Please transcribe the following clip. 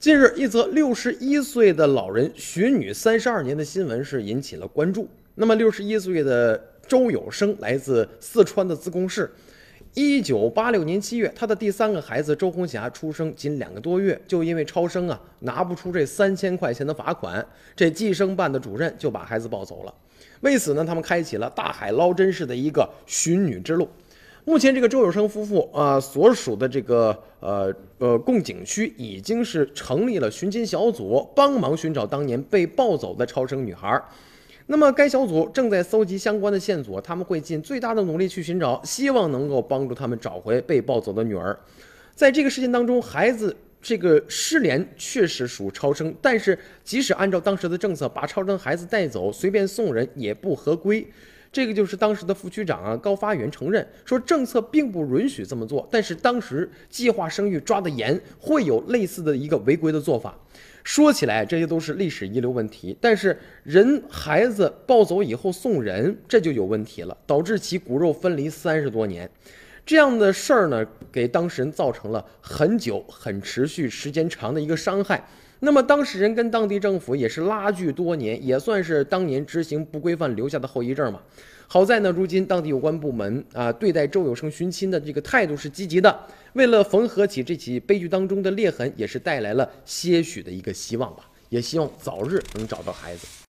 近日，一则六十一岁的老人寻女三十二年的新闻是引起了关注。那么，六十一岁的周有生来自四川的自贡市。一九八六年七月，他的第三个孩子周红霞出生仅两个多月，就因为超生啊拿不出这三千块钱的罚款，这计生办的主任就把孩子抱走了。为此呢，他们开启了大海捞针式的一个寻女之路。目前，这个周有生夫妇啊所属的这个呃呃贡井区已经是成立了寻亲小组，帮忙寻找当年被抱走的超生女孩。那么，该小组正在搜集相关的线索，他们会尽最大的努力去寻找，希望能够帮助他们找回被抱走的女儿。在这个事件当中，孩子这个失联确实属超生，但是即使按照当时的政策，把超生孩子带走随便送人也不合规。这个就是当时的副区长啊高发元承认说，政策并不允许这么做，但是当时计划生育抓得严，会有类似的一个违规的做法。说起来，这些都是历史遗留问题，但是人孩子抱走以后送人，这就有问题了，导致其骨肉分离三十多年，这样的事儿呢，给当事人造成了很久、很持续、时间长的一个伤害。那么当事人跟当地政府也是拉锯多年，也算是当年执行不规范留下的后遗症嘛。好在呢，如今当地有关部门啊，对待周有生寻亲的这个态度是积极的。为了缝合起这起悲剧当中的裂痕，也是带来了些许的一个希望吧。也希望早日能找到孩子。